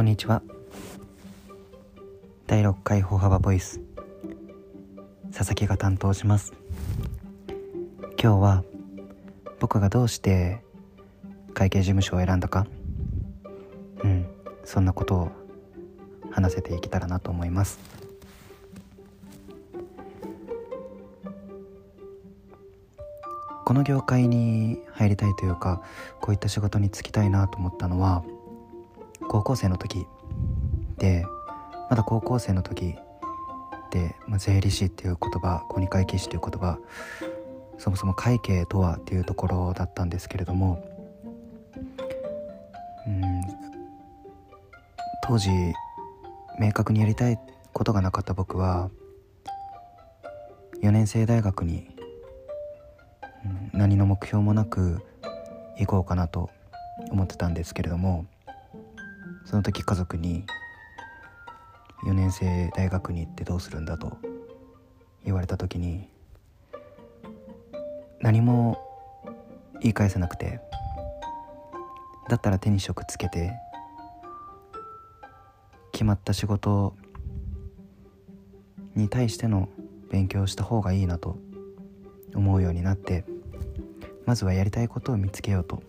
こんにちは。第6回歩幅ボイス。佐々木が担当します。今日は僕がどうして会計事務所を選んだか。うんそんなことを話せていけたらなと思います。この業界に入りたいというかこういった仕事に就きたいなと思ったのは高校生の時でまだ高校生の時で、まあ、税理士っていう言葉公認会計士という言葉そもそも会計とはっていうところだったんですけれどもうん当時明確にやりたいことがなかった僕は4年生大学に、何の目標もなく行こうかなと思ってたんですけれどもその時家族に「4年生大学に行ってどうするんだ?」と言われた時に何も言い返せなくてだったら手に職つけて決まった仕事に対しての勉強をした方がいいなと思うようになってまずはやりたいことを見つけようと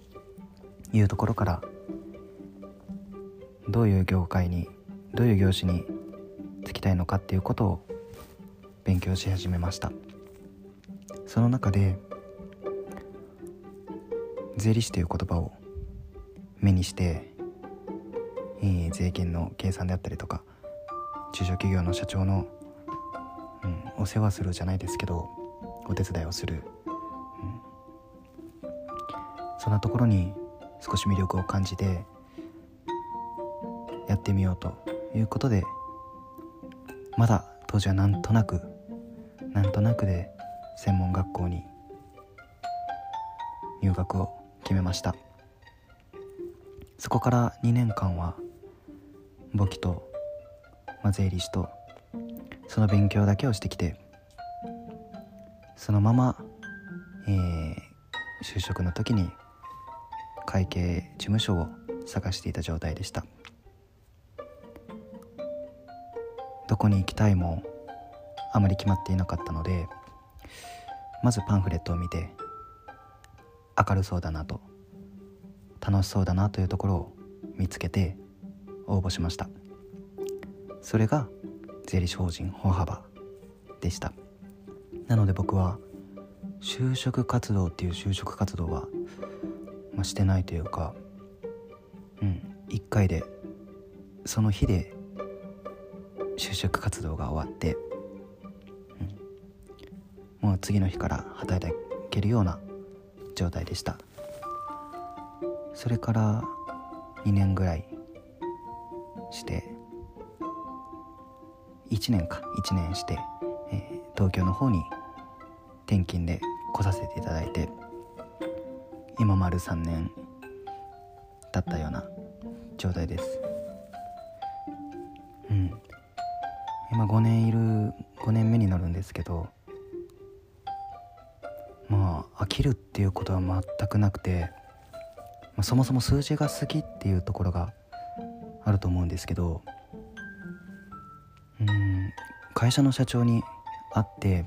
いうところからどういう業界にどういう業種に就きたいのかっていうことを勉強し始めました。その中で税理士という言葉を目にして、えー、税金の計算であったりとか中小企業の社長の、うん、お世話するじゃないですけどお手伝いをする、うん、そんなところに少し魅力を感じてやってみようということでまだ当時はなんとなくなんとなくで専門学校に入学を決めました。そこから2年間は簿記と、まあ、税理士とその勉強だけをしてきてそのまま、えー、就職の時に会計事務所を探していた状態でした。どこに行きたいもあまり決まっていなかったのでまずパンフレットを見て明るそうだなと楽しそうだなというところを見つけて応募しました。それが税理士法人歩幅でした。なので僕は就職活動っていう就職活動は、まあ、してないというかうん1回でその日で就職活動が終わって、うん、もう次の日から働いけるような状態でした。それから2年ぐらいして1年か1年して、えー、東京の方に転勤で来させていただいて今丸3年経ったような状態です。今5年いる5年目になるんですけどまあ飽きるっていうことは全くなくて、まあ、そもそも数字が好きっていうところがあると思うんですけどうん会社の社長に会って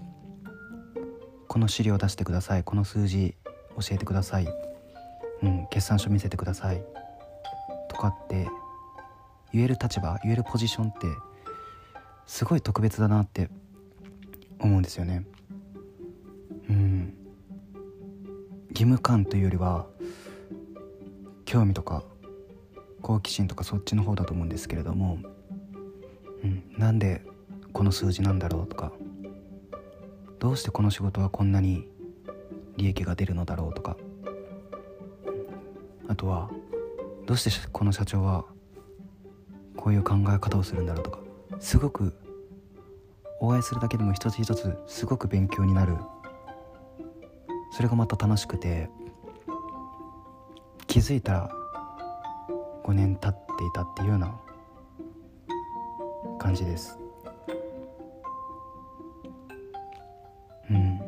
この資料出してくださいこの数字教えてください、うん、決算書見せてくださいとかって言える立場言えるポジションってすごい特別だなって思うんですよね。うん。義務感というよりは興味とか好奇心とかそっちの方だと思うんですけれども、うん、なんでこの数字なんだろうとかどうしてこの仕事はこんなに利益が出るのだろうとかあとはどうしてこの社長はこういう考え方をするんだろうとかすごくお会いするだけでも一つ一つすごく勉強になる。それがまた楽しくて気づいたら5年経っていたっていうような感じです。うん。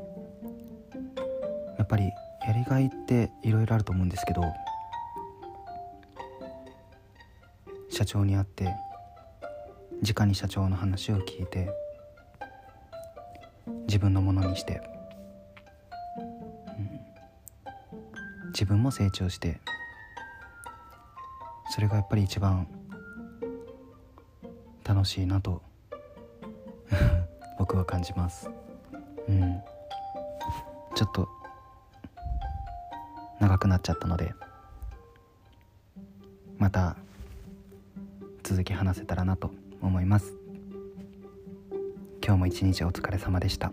やっぱりやりがいっていろいろあると思うんですけど社長に会って直に社長の話を聞いて自分のものにして、うん、自分も成長して。それがやっぱり一番楽しいなと。僕は感じます。うん。ちょっと長くなっちゃったので。また続き話せたらなと思います。今日も一日お疲れ様でした。